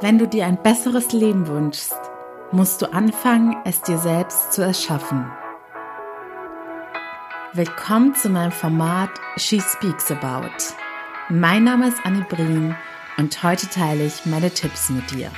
Wenn du dir ein besseres Leben wünschst, musst du anfangen, es dir selbst zu erschaffen. Willkommen zu meinem Format She Speaks About. Mein Name ist Annie Brien und heute teile ich meine Tipps mit dir.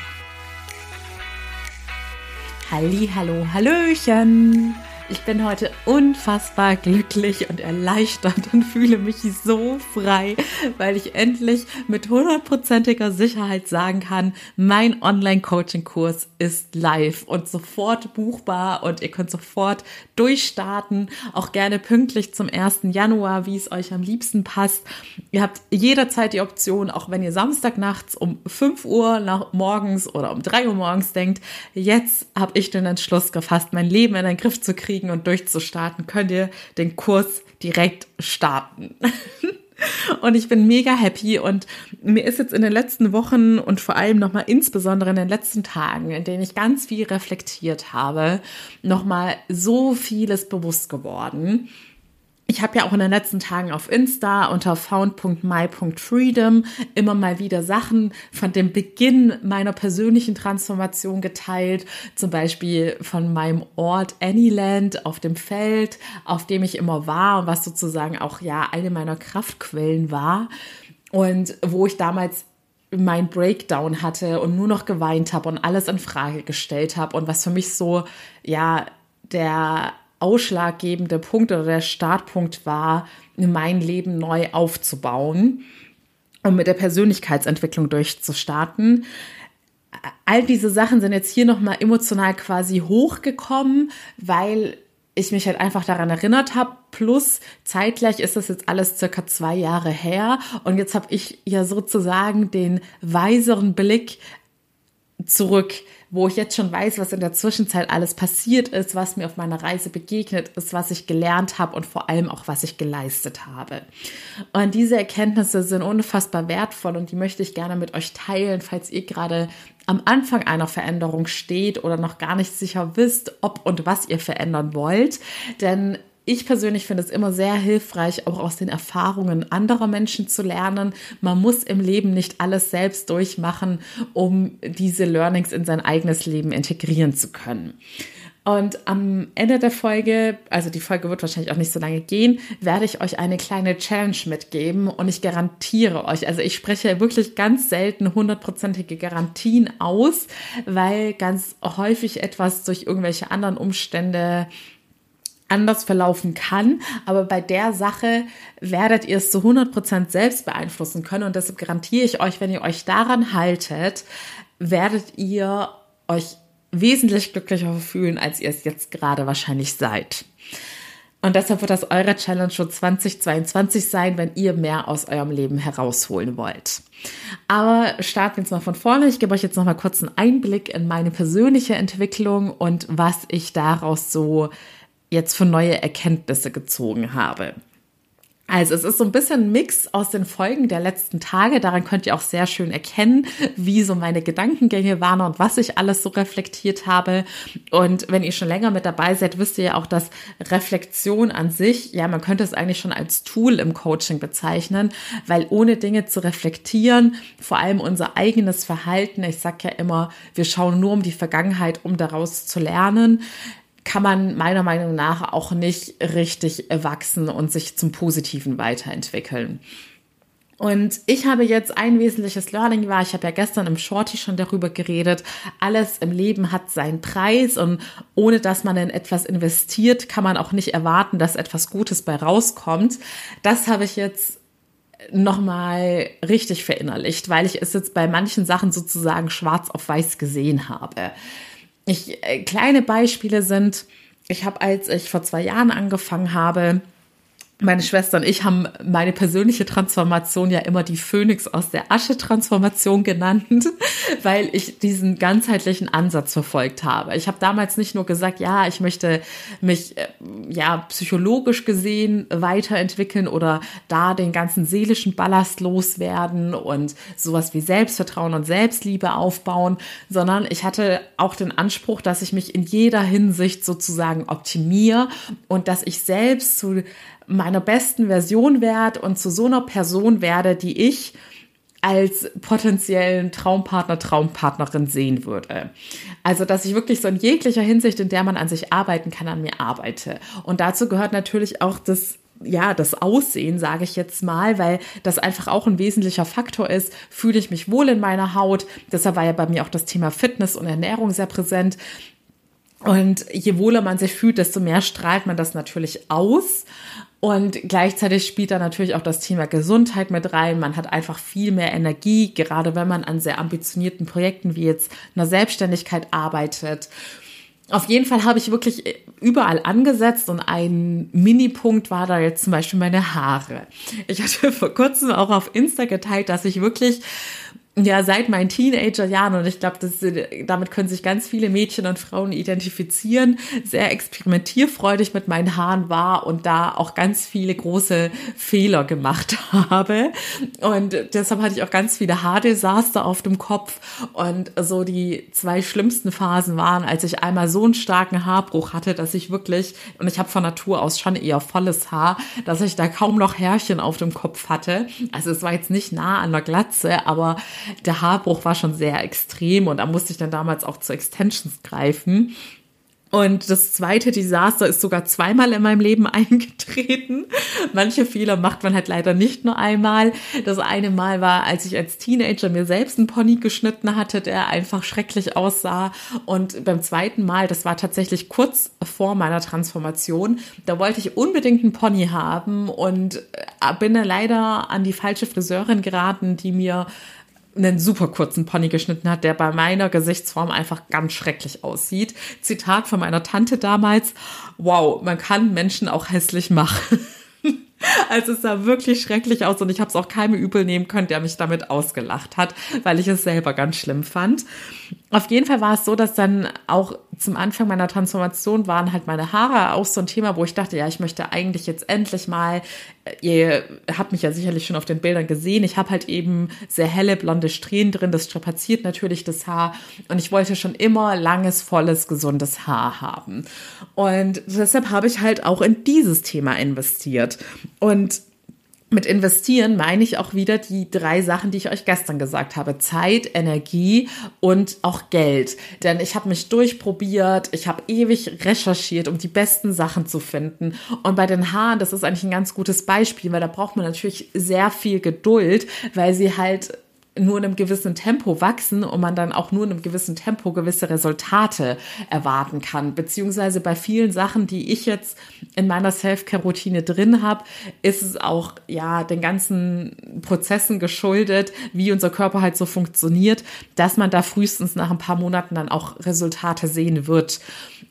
Halli, hallo, hallöchen! Ich bin heute unfassbar glücklich und erleichtert und fühle mich so frei, weil ich endlich mit hundertprozentiger Sicherheit sagen kann, mein Online-Coaching-Kurs ist live und sofort buchbar und ihr könnt sofort durchstarten, auch gerne pünktlich zum 1. Januar, wie es euch am liebsten passt. Ihr habt jederzeit die Option, auch wenn ihr Samstag nachts um 5 Uhr morgens oder um 3 Uhr morgens denkt, jetzt habe ich den Entschluss gefasst, mein Leben in den Griff zu kriegen loszulegen und durchzustarten, könnt ihr den Kurs direkt starten. Und ich bin mega happy und mir ist jetzt in den letzten Wochen und vor allem nochmal insbesondere in den letzten Tagen, in denen ich ganz viel reflektiert habe, nochmal so vieles bewusst geworden ich habe ja auch in den letzten Tagen auf Insta unter found.my.freedom immer mal wieder Sachen von dem Beginn meiner persönlichen Transformation geteilt, zum Beispiel von meinem Ort Anyland auf dem Feld, auf dem ich immer war und was sozusagen auch ja eine meiner Kraftquellen war. Und wo ich damals mein Breakdown hatte und nur noch geweint habe und alles in Frage gestellt habe und was für mich so ja der ausschlaggebende Punkt oder der Startpunkt war, mein Leben neu aufzubauen um mit der Persönlichkeitsentwicklung durchzustarten. All diese Sachen sind jetzt hier nochmal emotional quasi hochgekommen, weil ich mich halt einfach daran erinnert habe. Plus zeitgleich ist das jetzt alles circa zwei Jahre her und jetzt habe ich ja sozusagen den weiseren Blick zurück wo ich jetzt schon weiß, was in der Zwischenzeit alles passiert ist, was mir auf meiner Reise begegnet ist, was ich gelernt habe und vor allem auch, was ich geleistet habe. Und diese Erkenntnisse sind unfassbar wertvoll und die möchte ich gerne mit euch teilen, falls ihr gerade am Anfang einer Veränderung steht oder noch gar nicht sicher wisst, ob und was ihr verändern wollt. Denn ich persönlich finde es immer sehr hilfreich, auch aus den Erfahrungen anderer Menschen zu lernen. Man muss im Leben nicht alles selbst durchmachen, um diese Learnings in sein eigenes Leben integrieren zu können. Und am Ende der Folge, also die Folge wird wahrscheinlich auch nicht so lange gehen, werde ich euch eine kleine Challenge mitgeben und ich garantiere euch, also ich spreche wirklich ganz selten hundertprozentige Garantien aus, weil ganz häufig etwas durch irgendwelche anderen Umstände anders verlaufen kann. Aber bei der Sache werdet ihr es zu 100% selbst beeinflussen können. Und deshalb garantiere ich euch, wenn ihr euch daran haltet, werdet ihr euch wesentlich glücklicher fühlen, als ihr es jetzt gerade wahrscheinlich seid. Und deshalb wird das eure Challenge für 2022 sein, wenn ihr mehr aus eurem Leben herausholen wollt. Aber starten wir jetzt mal von vorne. Ich gebe euch jetzt noch mal kurz einen Einblick in meine persönliche Entwicklung und was ich daraus so jetzt für neue Erkenntnisse gezogen habe. Also es ist so ein bisschen Mix aus den Folgen der letzten Tage. Daran könnt ihr auch sehr schön erkennen, wie so meine Gedankengänge waren und was ich alles so reflektiert habe. Und wenn ihr schon länger mit dabei seid, wisst ihr ja auch, dass Reflexion an sich, ja, man könnte es eigentlich schon als Tool im Coaching bezeichnen, weil ohne Dinge zu reflektieren, vor allem unser eigenes Verhalten, ich sag ja immer, wir schauen nur um die Vergangenheit, um daraus zu lernen, kann man meiner Meinung nach auch nicht richtig wachsen und sich zum Positiven weiterentwickeln. Und ich habe jetzt ein wesentliches Learning war, ich habe ja gestern im Shorty schon darüber geredet, alles im Leben hat seinen Preis und ohne dass man in etwas investiert, kann man auch nicht erwarten, dass etwas Gutes bei rauskommt. Das habe ich jetzt nochmal richtig verinnerlicht, weil ich es jetzt bei manchen Sachen sozusagen schwarz auf weiß gesehen habe. Ich, äh, kleine Beispiele sind, ich habe, als ich vor zwei Jahren angefangen habe, meine Schwester und ich haben meine persönliche Transformation ja immer die Phönix aus der Asche Transformation genannt, weil ich diesen ganzheitlichen Ansatz verfolgt habe. Ich habe damals nicht nur gesagt, ja, ich möchte mich äh, ja psychologisch gesehen weiterentwickeln oder da den ganzen seelischen Ballast loswerden und sowas wie Selbstvertrauen und Selbstliebe aufbauen, sondern ich hatte auch den Anspruch, dass ich mich in jeder Hinsicht sozusagen optimiere und dass ich selbst zu meiner besten Version werde und zu so einer Person werde, die ich als potenziellen Traumpartner, Traumpartnerin sehen würde. Also, dass ich wirklich so in jeglicher Hinsicht, in der man an sich arbeiten kann, an mir arbeite. Und dazu gehört natürlich auch das ja, das Aussehen, sage ich jetzt mal, weil das einfach auch ein wesentlicher Faktor ist. Fühle ich mich wohl in meiner Haut? Deshalb war ja bei mir auch das Thema Fitness und Ernährung sehr präsent. Und je wohler man sich fühlt, desto mehr strahlt man das natürlich aus. Und gleichzeitig spielt da natürlich auch das Thema Gesundheit mit rein. Man hat einfach viel mehr Energie, gerade wenn man an sehr ambitionierten Projekten wie jetzt einer Selbstständigkeit arbeitet. Auf jeden Fall habe ich wirklich überall angesetzt und ein Minipunkt war da jetzt zum Beispiel meine Haare. Ich hatte vor kurzem auch auf Insta geteilt, dass ich wirklich ja, seit meinen Teenagerjahren und ich glaube, damit können sich ganz viele Mädchen und Frauen identifizieren, sehr experimentierfreudig mit meinen Haaren war und da auch ganz viele große Fehler gemacht habe. Und deshalb hatte ich auch ganz viele Haardesaster auf dem Kopf. Und so die zwei schlimmsten Phasen waren, als ich einmal so einen starken Haarbruch hatte, dass ich wirklich, und ich habe von Natur aus schon eher volles Haar, dass ich da kaum noch Härchen auf dem Kopf hatte. Also es war jetzt nicht nah an der Glatze, aber der Haarbruch war schon sehr extrem und da musste ich dann damals auch zu Extensions greifen. Und das zweite Desaster ist sogar zweimal in meinem Leben eingetreten. Manche Fehler macht man halt leider nicht nur einmal. Das eine Mal war, als ich als Teenager mir selbst einen Pony geschnitten hatte, der einfach schrecklich aussah. Und beim zweiten Mal, das war tatsächlich kurz vor meiner Transformation, da wollte ich unbedingt einen Pony haben und äh, bin dann leider an die falsche Friseurin geraten, die mir einen super kurzen Pony geschnitten hat, der bei meiner Gesichtsform einfach ganz schrecklich aussieht. Zitat von meiner Tante damals, wow, man kann Menschen auch hässlich machen. Also es sah wirklich schrecklich aus und ich habe es auch keinem übel nehmen können, der mich damit ausgelacht hat, weil ich es selber ganz schlimm fand. Auf jeden Fall war es so, dass dann auch zum Anfang meiner Transformation waren halt meine Haare auch so ein Thema, wo ich dachte, ja, ich möchte eigentlich jetzt endlich mal, äh, ihr habt mich ja sicherlich schon auf den Bildern gesehen, ich habe halt eben sehr helle blonde Strähnen drin, das strapaziert natürlich das Haar und ich wollte schon immer langes, volles, gesundes Haar haben. Und deshalb habe ich halt auch in dieses Thema investiert. Und mit investieren meine ich auch wieder die drei Sachen, die ich euch gestern gesagt habe. Zeit, Energie und auch Geld. Denn ich habe mich durchprobiert, ich habe ewig recherchiert, um die besten Sachen zu finden. Und bei den Haaren, das ist eigentlich ein ganz gutes Beispiel, weil da braucht man natürlich sehr viel Geduld, weil sie halt nur in einem gewissen Tempo wachsen und man dann auch nur in einem gewissen Tempo gewisse Resultate erwarten kann. Beziehungsweise bei vielen Sachen, die ich jetzt in meiner Self-Care-Routine drin habe, ist es auch ja den ganzen Prozessen geschuldet, wie unser Körper halt so funktioniert, dass man da frühestens nach ein paar Monaten dann auch Resultate sehen wird.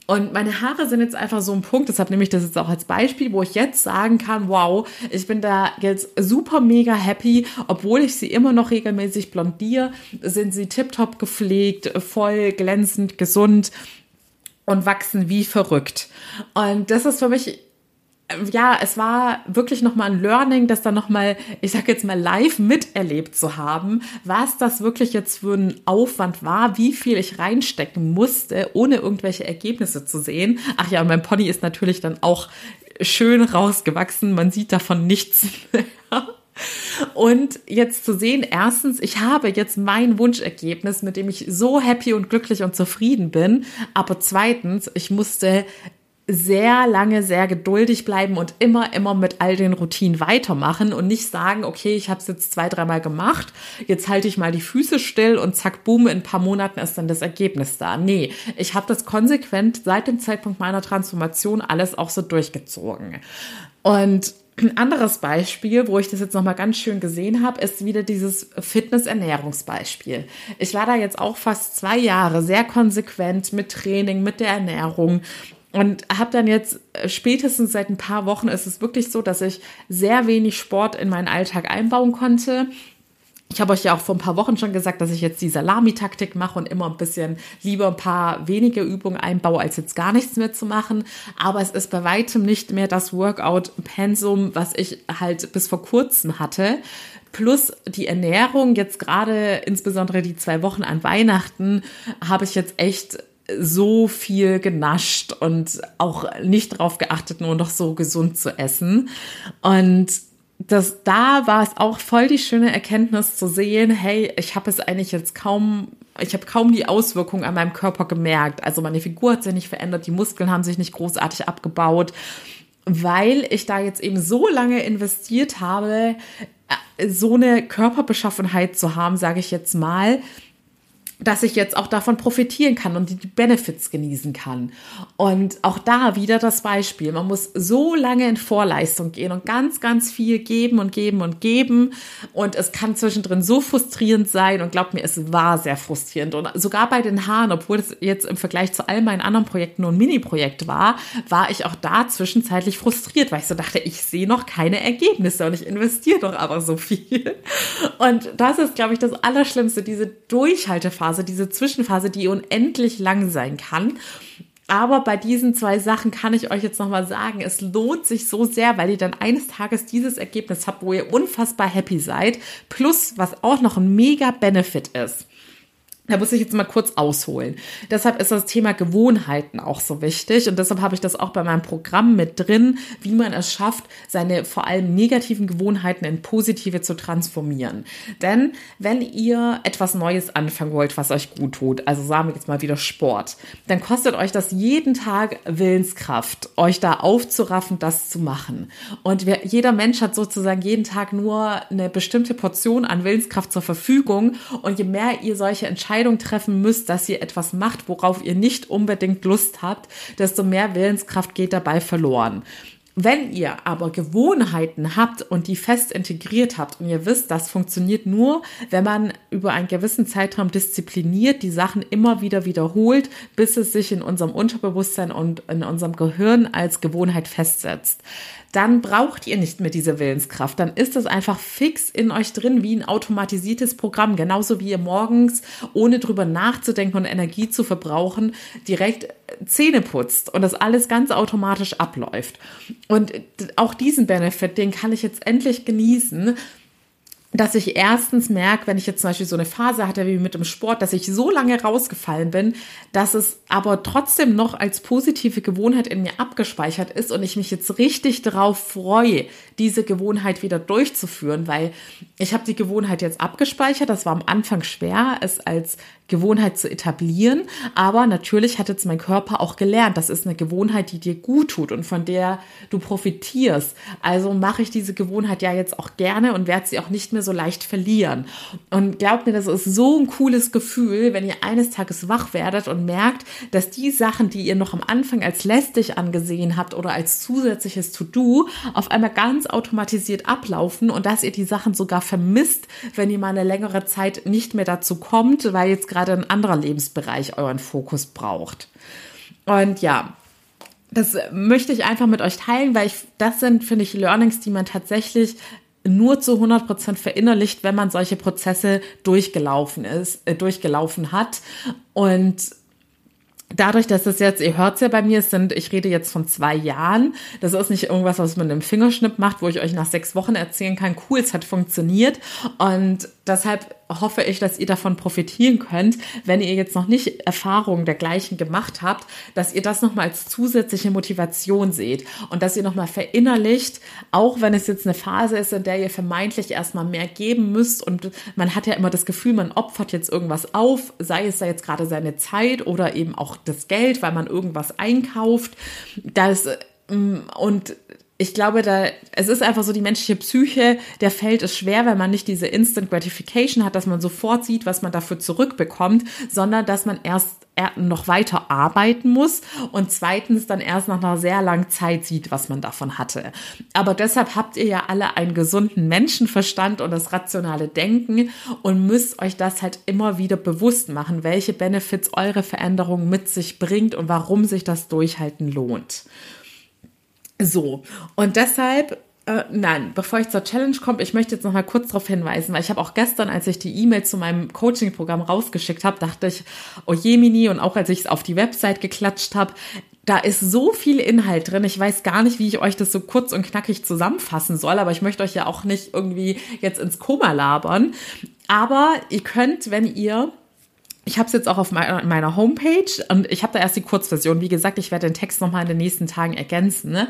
Und meine Haare sind jetzt einfach so ein Punkt, deshalb nehme ich das jetzt auch als Beispiel, wo ich jetzt sagen kann, wow, ich bin da jetzt super mega happy, obwohl ich sie immer noch regelmäßig blondiere, sind sie tiptop gepflegt, voll glänzend, gesund und wachsen wie verrückt. Und das ist für mich ja, es war wirklich nochmal ein Learning, das dann nochmal, ich sag jetzt mal live miterlebt zu haben, was das wirklich jetzt für ein Aufwand war, wie viel ich reinstecken musste, ohne irgendwelche Ergebnisse zu sehen. Ach ja, und mein Pony ist natürlich dann auch schön rausgewachsen. Man sieht davon nichts mehr. Und jetzt zu sehen, erstens, ich habe jetzt mein Wunschergebnis, mit dem ich so happy und glücklich und zufrieden bin. Aber zweitens, ich musste sehr lange sehr geduldig bleiben und immer, immer mit all den Routinen weitermachen und nicht sagen, okay, ich habe es jetzt zwei, dreimal gemacht, jetzt halte ich mal die Füße still und zack, boom, in ein paar Monaten ist dann das Ergebnis da. Nee, ich habe das konsequent seit dem Zeitpunkt meiner Transformation alles auch so durchgezogen. Und ein anderes Beispiel, wo ich das jetzt nochmal ganz schön gesehen habe, ist wieder dieses Fitness-Ernährungsbeispiel. Ich war da jetzt auch fast zwei Jahre sehr konsequent mit Training, mit der Ernährung und habe dann jetzt äh, spätestens seit ein paar Wochen ist es wirklich so, dass ich sehr wenig Sport in meinen Alltag einbauen konnte. Ich habe euch ja auch vor ein paar Wochen schon gesagt, dass ich jetzt die Salami-Taktik mache und immer ein bisschen lieber ein paar wenige Übungen einbaue, als jetzt gar nichts mehr zu machen. Aber es ist bei weitem nicht mehr das Workout-Pensum, was ich halt bis vor kurzem hatte. Plus die Ernährung, jetzt gerade insbesondere die zwei Wochen an Weihnachten, habe ich jetzt echt so viel genascht und auch nicht darauf geachtet, nur noch so gesund zu essen. Und das, da war es auch voll die schöne Erkenntnis zu sehen, hey, ich habe es eigentlich jetzt kaum, ich habe kaum die Auswirkungen an meinem Körper gemerkt. Also meine Figur hat sich nicht verändert, die Muskeln haben sich nicht großartig abgebaut, weil ich da jetzt eben so lange investiert habe, äh, so eine Körperbeschaffenheit zu haben, sage ich jetzt mal, dass ich jetzt auch davon profitieren kann und die Benefits genießen kann. Und auch da wieder das Beispiel. Man muss so lange in Vorleistung gehen und ganz, ganz viel geben und geben und geben. Und es kann zwischendrin so frustrierend sein. Und glaubt mir, es war sehr frustrierend. Und sogar bei den Haaren, obwohl es jetzt im Vergleich zu all meinen anderen Projekten nur ein Mini-Projekt war, war ich auch da zwischenzeitlich frustriert, weil ich so dachte, ich sehe noch keine Ergebnisse und ich investiere doch aber so viel. Und das ist, glaube ich, das Allerschlimmste, diese Durchhaltephase Phase, diese Zwischenphase, die unendlich lang sein kann. Aber bei diesen zwei Sachen kann ich euch jetzt nochmal sagen, es lohnt sich so sehr, weil ihr dann eines Tages dieses Ergebnis habt, wo ihr unfassbar happy seid. Plus, was auch noch ein mega Benefit ist. Da muss ich jetzt mal kurz ausholen. Deshalb ist das Thema Gewohnheiten auch so wichtig und deshalb habe ich das auch bei meinem Programm mit drin, wie man es schafft, seine vor allem negativen Gewohnheiten in positive zu transformieren. Denn wenn ihr etwas Neues anfangen wollt, was euch gut tut, also sagen wir jetzt mal wieder Sport, dann kostet euch das jeden Tag Willenskraft, euch da aufzuraffen, das zu machen. Und wer, jeder Mensch hat sozusagen jeden Tag nur eine bestimmte Portion an Willenskraft zur Verfügung und je mehr ihr solche Entscheidungen Entscheidung treffen müsst, dass ihr etwas macht, worauf ihr nicht unbedingt Lust habt, desto mehr Willenskraft geht dabei verloren. Wenn ihr aber Gewohnheiten habt und die fest integriert habt und ihr wisst, das funktioniert nur, wenn man über einen gewissen Zeitraum diszipliniert die Sachen immer wieder wiederholt, bis es sich in unserem Unterbewusstsein und in unserem Gehirn als Gewohnheit festsetzt dann braucht ihr nicht mehr diese Willenskraft. Dann ist das einfach fix in euch drin wie ein automatisiertes Programm. Genauso wie ihr morgens, ohne drüber nachzudenken und Energie zu verbrauchen, direkt Zähne putzt und das alles ganz automatisch abläuft. Und auch diesen Benefit, den kann ich jetzt endlich genießen, dass ich erstens merke, wenn ich jetzt zum Beispiel so eine Phase hatte wie mit dem Sport, dass ich so lange rausgefallen bin, dass es aber trotzdem noch als positive Gewohnheit in mir abgespeichert ist und ich mich jetzt richtig darauf freue, diese Gewohnheit wieder durchzuführen, weil ich habe die Gewohnheit jetzt abgespeichert. Das war am Anfang schwer, es als Gewohnheit zu etablieren. Aber natürlich hat jetzt mein Körper auch gelernt, das ist eine Gewohnheit, die dir gut tut und von der du profitierst. Also mache ich diese Gewohnheit ja jetzt auch gerne und werde sie auch nicht mehr so leicht verlieren. Und glaubt mir, das ist so ein cooles Gefühl, wenn ihr eines Tages wach werdet und merkt, dass die Sachen, die ihr noch am Anfang als lästig angesehen habt oder als zusätzliches To-Do, auf einmal ganz automatisiert ablaufen und dass ihr die Sachen sogar vermisst, wenn ihr mal eine längere Zeit nicht mehr dazu kommt, weil jetzt gerade gerade ein anderer Lebensbereich euren Fokus braucht. Und ja, das möchte ich einfach mit euch teilen, weil ich, das sind, finde ich, Learnings, die man tatsächlich nur zu 100 Prozent verinnerlicht, wenn man solche Prozesse durchgelaufen ist, äh, durchgelaufen hat. Und dadurch, dass es jetzt, ihr hört es ja bei mir, sind, ich rede jetzt von zwei Jahren. Das ist nicht irgendwas, was man einem Fingerschnipp macht, wo ich euch nach sechs Wochen erzählen kann, cool, es hat funktioniert. Und deshalb hoffe ich, dass ihr davon profitieren könnt, wenn ihr jetzt noch nicht Erfahrungen dergleichen gemacht habt, dass ihr das nochmal als zusätzliche Motivation seht und dass ihr nochmal verinnerlicht, auch wenn es jetzt eine Phase ist, in der ihr vermeintlich erstmal mehr geben müsst und man hat ja immer das Gefühl, man opfert jetzt irgendwas auf, sei es da jetzt gerade seine Zeit oder eben auch das Geld, weil man irgendwas einkauft. Das mm, und ich glaube, da, es ist einfach so die menschliche Psyche, der fällt es schwer, wenn man nicht diese Instant Gratification hat, dass man sofort sieht, was man dafür zurückbekommt, sondern dass man erst noch weiter arbeiten muss und zweitens dann erst nach einer sehr langen Zeit sieht, was man davon hatte. Aber deshalb habt ihr ja alle einen gesunden Menschenverstand und das rationale Denken und müsst euch das halt immer wieder bewusst machen, welche Benefits eure Veränderung mit sich bringt und warum sich das Durchhalten lohnt. So, und deshalb äh, nein, bevor ich zur Challenge komme, ich möchte jetzt noch mal kurz darauf hinweisen, weil ich habe auch gestern, als ich die E-Mail zu meinem Coaching-Programm rausgeschickt habe, dachte ich, oh Jemini, und auch als ich es auf die Website geklatscht habe, da ist so viel Inhalt drin. Ich weiß gar nicht, wie ich euch das so kurz und knackig zusammenfassen soll, aber ich möchte euch ja auch nicht irgendwie jetzt ins Koma labern. Aber ihr könnt, wenn ihr ich habe es jetzt auch auf meiner Homepage und ich habe da erst die Kurzversion. Wie gesagt, ich werde den Text nochmal in den nächsten Tagen ergänzen. Ne?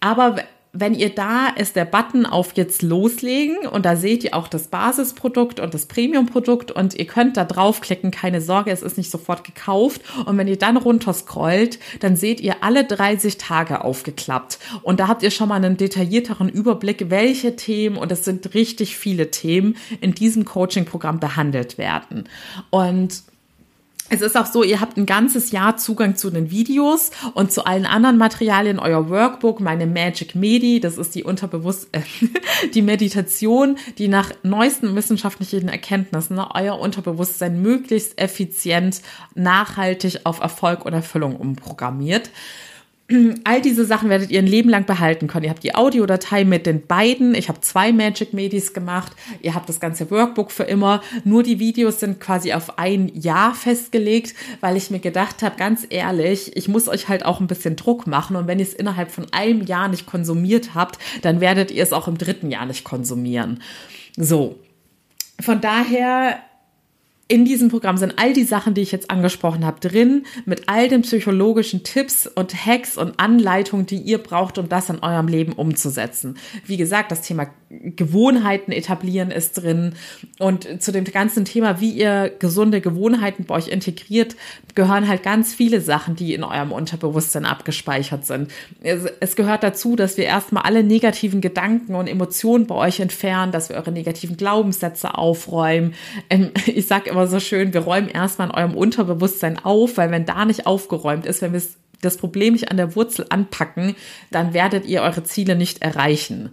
Aber wenn ihr da ist der Button auf jetzt loslegen und da seht ihr auch das Basisprodukt und das Premiumprodukt und ihr könnt da draufklicken, keine Sorge, es ist nicht sofort gekauft. Und wenn ihr dann runter scrollt, dann seht ihr alle 30 Tage aufgeklappt. Und da habt ihr schon mal einen detaillierteren Überblick, welche Themen und es sind richtig viele Themen in diesem Coaching-Programm behandelt werden. Und es ist auch so, ihr habt ein ganzes Jahr Zugang zu den Videos und zu allen anderen Materialien, euer Workbook, meine Magic Medi, das ist die Unterbewusst, äh, die Meditation, die nach neuesten wissenschaftlichen Erkenntnissen euer Unterbewusstsein möglichst effizient, nachhaltig auf Erfolg und Erfüllung umprogrammiert. All diese Sachen werdet ihr ein Leben lang behalten können. Ihr habt die Audiodatei mit den beiden. Ich habe zwei Magic Medis gemacht. Ihr habt das ganze Workbook für immer. Nur die Videos sind quasi auf ein Jahr festgelegt, weil ich mir gedacht habe, ganz ehrlich, ich muss euch halt auch ein bisschen Druck machen. Und wenn ihr es innerhalb von einem Jahr nicht konsumiert habt, dann werdet ihr es auch im dritten Jahr nicht konsumieren. So. Von daher in diesem Programm sind all die Sachen, die ich jetzt angesprochen habe, drin, mit all den psychologischen Tipps und Hacks und Anleitungen, die ihr braucht, um das in eurem Leben umzusetzen. Wie gesagt, das Thema Gewohnheiten etablieren ist drin und zu dem ganzen Thema, wie ihr gesunde Gewohnheiten bei euch integriert, gehören halt ganz viele Sachen, die in eurem Unterbewusstsein abgespeichert sind. Es, gehört dazu, dass wir erstmal alle negativen Gedanken und Emotionen bei euch entfernen, dass wir eure negativen Glaubenssätze aufräumen. Ähm, ich sage immer so schön, wir räumen erstmal in eurem Unterbewusstsein auf, weil wenn da nicht aufgeräumt ist, wenn wir das Problem nicht an der Wurzel anpacken, dann werdet ihr eure Ziele nicht erreichen.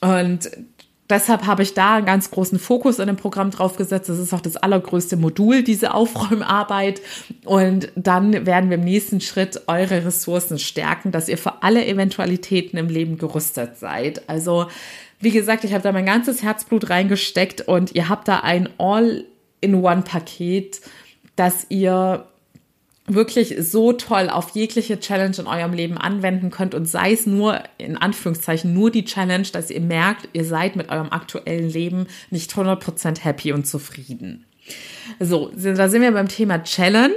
Und deshalb habe ich da einen ganz großen Fokus in dem Programm drauf gesetzt. Das ist auch das allergrößte Modul, diese Aufräumarbeit. Und dann werden wir im nächsten Schritt eure Ressourcen stärken, dass ihr für alle Eventualitäten im Leben gerüstet seid. Also, wie gesagt, ich habe da mein ganzes Herzblut reingesteckt und ihr habt da ein All in-One-Paket, dass ihr wirklich so toll auf jegliche Challenge in eurem Leben anwenden könnt und sei es nur in Anführungszeichen nur die Challenge, dass ihr merkt, ihr seid mit eurem aktuellen Leben nicht 100% happy und zufrieden. So, da sind wir beim Thema Challenge.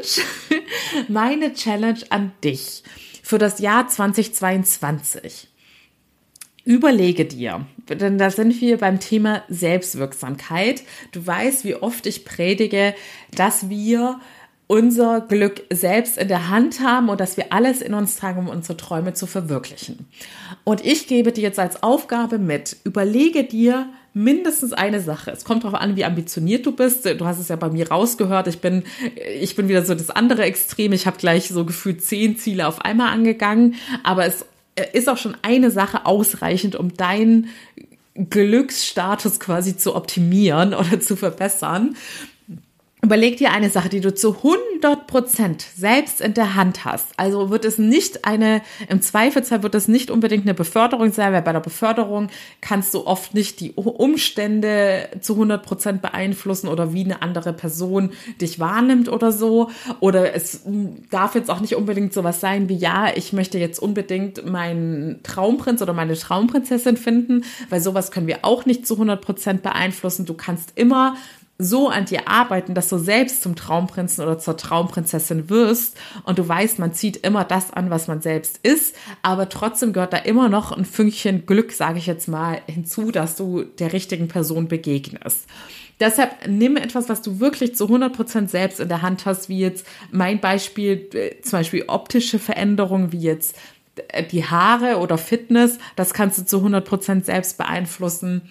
Meine Challenge an dich für das Jahr 2022. Überlege dir, denn da sind wir beim Thema Selbstwirksamkeit. Du weißt, wie oft ich predige, dass wir unser Glück selbst in der Hand haben und dass wir alles in uns tragen, um unsere Träume zu verwirklichen. Und ich gebe dir jetzt als Aufgabe mit, überlege dir mindestens eine Sache. Es kommt darauf an, wie ambitioniert du bist. Du hast es ja bei mir rausgehört. Ich bin, ich bin wieder so das andere Extrem. Ich habe gleich so gefühlt zehn Ziele auf einmal angegangen. Aber es ist auch schon eine Sache ausreichend, um deinen Glücksstatus quasi zu optimieren oder zu verbessern. Überleg dir eine Sache, die du zu 100 Prozent selbst in der Hand hast. Also wird es nicht eine, im Zweifelsfall wird es nicht unbedingt eine Beförderung sein, weil bei der Beförderung kannst du oft nicht die Umstände zu 100 Prozent beeinflussen oder wie eine andere Person dich wahrnimmt oder so. Oder es darf jetzt auch nicht unbedingt sowas sein wie, ja, ich möchte jetzt unbedingt meinen Traumprinz oder meine Traumprinzessin finden, weil sowas können wir auch nicht zu 100 Prozent beeinflussen. Du kannst immer so an dir arbeiten, dass du selbst zum Traumprinzen oder zur Traumprinzessin wirst und du weißt, man zieht immer das an, was man selbst ist, aber trotzdem gehört da immer noch ein Fünkchen Glück, sage ich jetzt mal, hinzu, dass du der richtigen Person begegnest. Deshalb nimm etwas, was du wirklich zu 100% selbst in der Hand hast, wie jetzt mein Beispiel, äh, zum Beispiel optische Veränderungen, wie jetzt äh, die Haare oder Fitness, das kannst du zu 100% selbst beeinflussen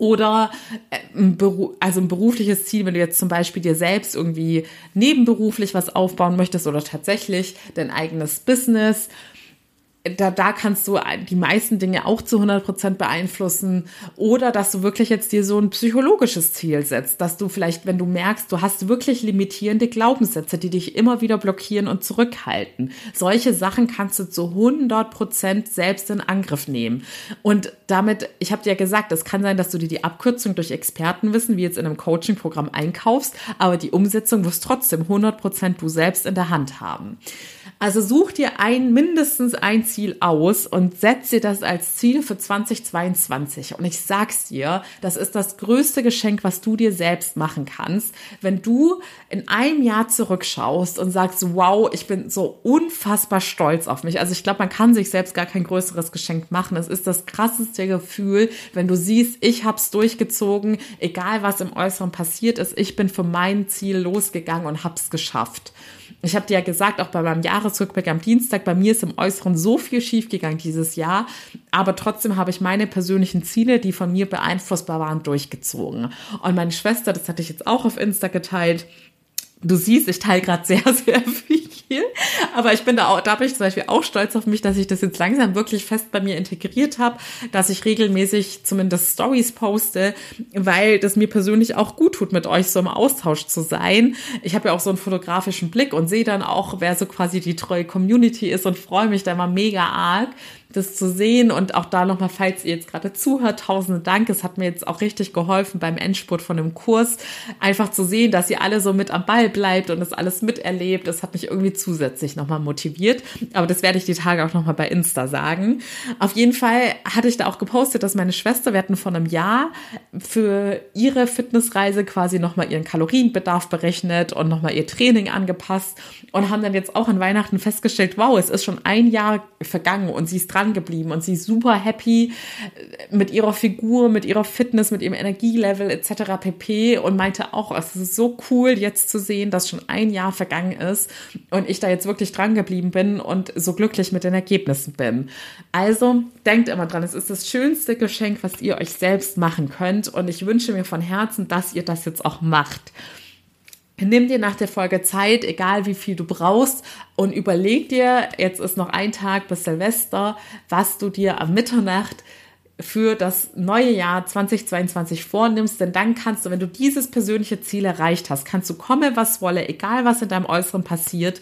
oder äh, ein Beru also ein berufliches Ziel, wenn du jetzt zum Beispiel dir selbst irgendwie nebenberuflich was aufbauen möchtest oder tatsächlich dein eigenes Business da, da kannst du die meisten Dinge auch zu 100 Prozent beeinflussen oder dass du wirklich jetzt dir so ein psychologisches Ziel setzt, dass du vielleicht, wenn du merkst, du hast wirklich limitierende Glaubenssätze, die dich immer wieder blockieren und zurückhalten. Solche Sachen kannst du zu 100 Prozent selbst in Angriff nehmen. Und damit, ich habe dir ja gesagt, es kann sein, dass du dir die Abkürzung durch Expertenwissen, wie jetzt in einem Coaching-Programm einkaufst, aber die Umsetzung wirst trotzdem 100 Prozent du selbst in der Hand haben. Also such dir ein, mindestens ein Ziel aus und setz dir das als Ziel für 2022. Und ich sag's dir, das ist das größte Geschenk, was du dir selbst machen kannst, wenn du in einem Jahr zurückschaust und sagst, wow, ich bin so unfassbar stolz auf mich. Also ich glaube, man kann sich selbst gar kein größeres Geschenk machen. Es ist das krasseste Gefühl, wenn du siehst, ich hab's durchgezogen, egal was im Äußeren passiert ist, ich bin für mein Ziel losgegangen und hab's geschafft. Ich habe dir ja gesagt, auch bei meinem Jahresrückblick am Dienstag, bei mir ist im Äußeren so viel schiefgegangen dieses Jahr, aber trotzdem habe ich meine persönlichen Ziele, die von mir beeinflussbar waren, durchgezogen. Und meine Schwester, das hatte ich jetzt auch auf Insta geteilt, Du siehst, ich teile gerade sehr, sehr viel. Aber ich bin da auch, da bin ich zum Beispiel auch stolz auf mich, dass ich das jetzt langsam wirklich fest bei mir integriert habe, dass ich regelmäßig zumindest Stories poste, weil das mir persönlich auch gut tut, mit euch so im Austausch zu sein. Ich habe ja auch so einen fotografischen Blick und sehe dann auch, wer so quasi die treue Community ist und freue mich da immer mega arg, das zu sehen und auch da nochmal, falls ihr jetzt gerade zuhört, tausende Dank. Es hat mir jetzt auch richtig geholfen beim Endspurt von dem Kurs, einfach zu sehen, dass ihr alle so mit am Ball bleibt und das alles miterlebt. Das hat mich irgendwie zusätzlich nochmal motiviert. Aber das werde ich die Tage auch nochmal bei Insta sagen. Auf jeden Fall hatte ich da auch gepostet, dass meine Schwester, wir hatten vor einem Jahr für ihre Fitnessreise quasi nochmal ihren Kalorienbedarf berechnet und nochmal ihr Training angepasst und haben dann jetzt auch an Weihnachten festgestellt, wow, es ist schon ein Jahr vergangen und sie ist dran dran geblieben und sie ist super happy mit ihrer Figur, mit ihrer Fitness, mit ihrem Energielevel etc. pp. und meinte auch, es ist so cool jetzt zu sehen, dass schon ein Jahr vergangen ist und ich da jetzt wirklich dran geblieben bin und so glücklich mit den Ergebnissen bin. Also denkt immer dran, es ist das schönste Geschenk, was ihr euch selbst machen könnt und ich wünsche mir von Herzen, dass ihr das jetzt auch macht. Nimm dir nach der Folge Zeit, egal wie viel du brauchst, und überleg dir, jetzt ist noch ein Tag bis Silvester, was du dir am Mitternacht für das neue Jahr 2022 vornimmst, denn dann kannst du, wenn du dieses persönliche Ziel erreicht hast, kannst du komme, was wolle, egal was in deinem Äußeren passiert,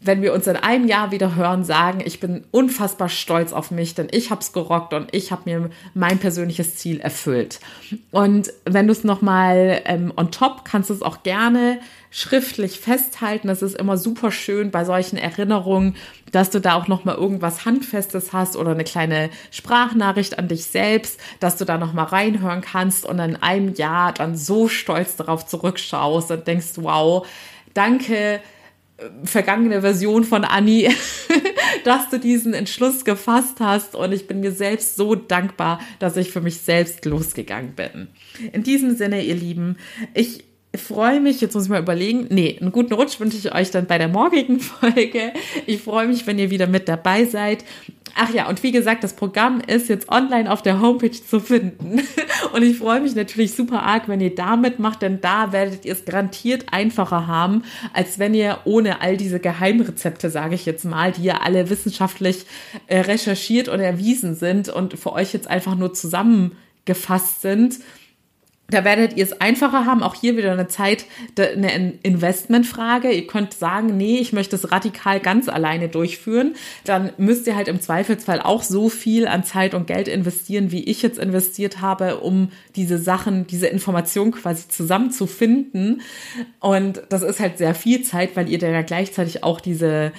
wenn wir uns in einem Jahr wieder hören, sagen, ich bin unfassbar stolz auf mich, denn ich habe es gerockt und ich habe mir mein persönliches Ziel erfüllt. Und wenn du es nochmal ähm, on top, kannst du es auch gerne schriftlich festhalten. Das ist immer super schön bei solchen Erinnerungen, dass du da auch nochmal irgendwas Handfestes hast oder eine kleine Sprachnachricht an dich selbst, dass du da nochmal reinhören kannst und in einem Jahr dann so stolz darauf zurückschaust und denkst, wow, danke, vergangene Version von Annie, dass du diesen Entschluss gefasst hast und ich bin mir selbst so dankbar, dass ich für mich selbst losgegangen bin. In diesem Sinne, ihr Lieben, ich freue mich, jetzt muss ich mal überlegen, nee, einen guten Rutsch wünsche ich euch dann bei der morgigen Folge. Ich freue mich, wenn ihr wieder mit dabei seid. Ach ja, und wie gesagt, das Programm ist jetzt online auf der Homepage zu finden. Und ich freue mich natürlich super arg, wenn ihr damit macht, denn da werdet ihr es garantiert einfacher haben, als wenn ihr ohne all diese Geheimrezepte, sage ich jetzt mal, die ja alle wissenschaftlich äh, recherchiert und erwiesen sind und für euch jetzt einfach nur zusammengefasst sind, da werdet ihr es einfacher haben. Auch hier wieder eine Zeit, eine Investmentfrage. Ihr könnt sagen, nee, ich möchte es radikal ganz alleine durchführen. Dann müsst ihr halt im Zweifelsfall auch so viel an Zeit und Geld investieren, wie ich jetzt investiert habe, um diese Sachen, diese Information quasi zusammenzufinden. Und das ist halt sehr viel Zeit, weil ihr dann ja gleichzeitig auch diese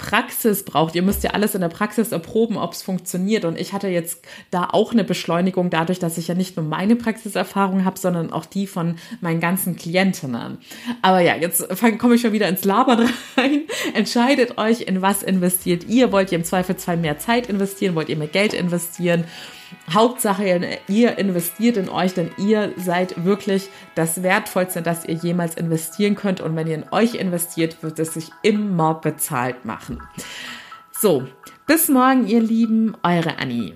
Praxis braucht. Ihr müsst ja alles in der Praxis erproben, ob es funktioniert. Und ich hatte jetzt da auch eine Beschleunigung dadurch, dass ich ja nicht nur meine Praxiserfahrung habe, sondern auch die von meinen ganzen Klientinnen. Aber ja, jetzt komme ich schon wieder ins Labern rein. Entscheidet euch, in was investiert ihr. Wollt ihr im Zweifelsfall mehr Zeit investieren? Wollt ihr mehr Geld investieren? Hauptsache, ihr investiert in euch, denn ihr seid wirklich das Wertvollste, das ihr jemals investieren könnt. Und wenn ihr in euch investiert, wird es sich immer bezahlt machen. So, bis morgen, ihr Lieben, eure Annie.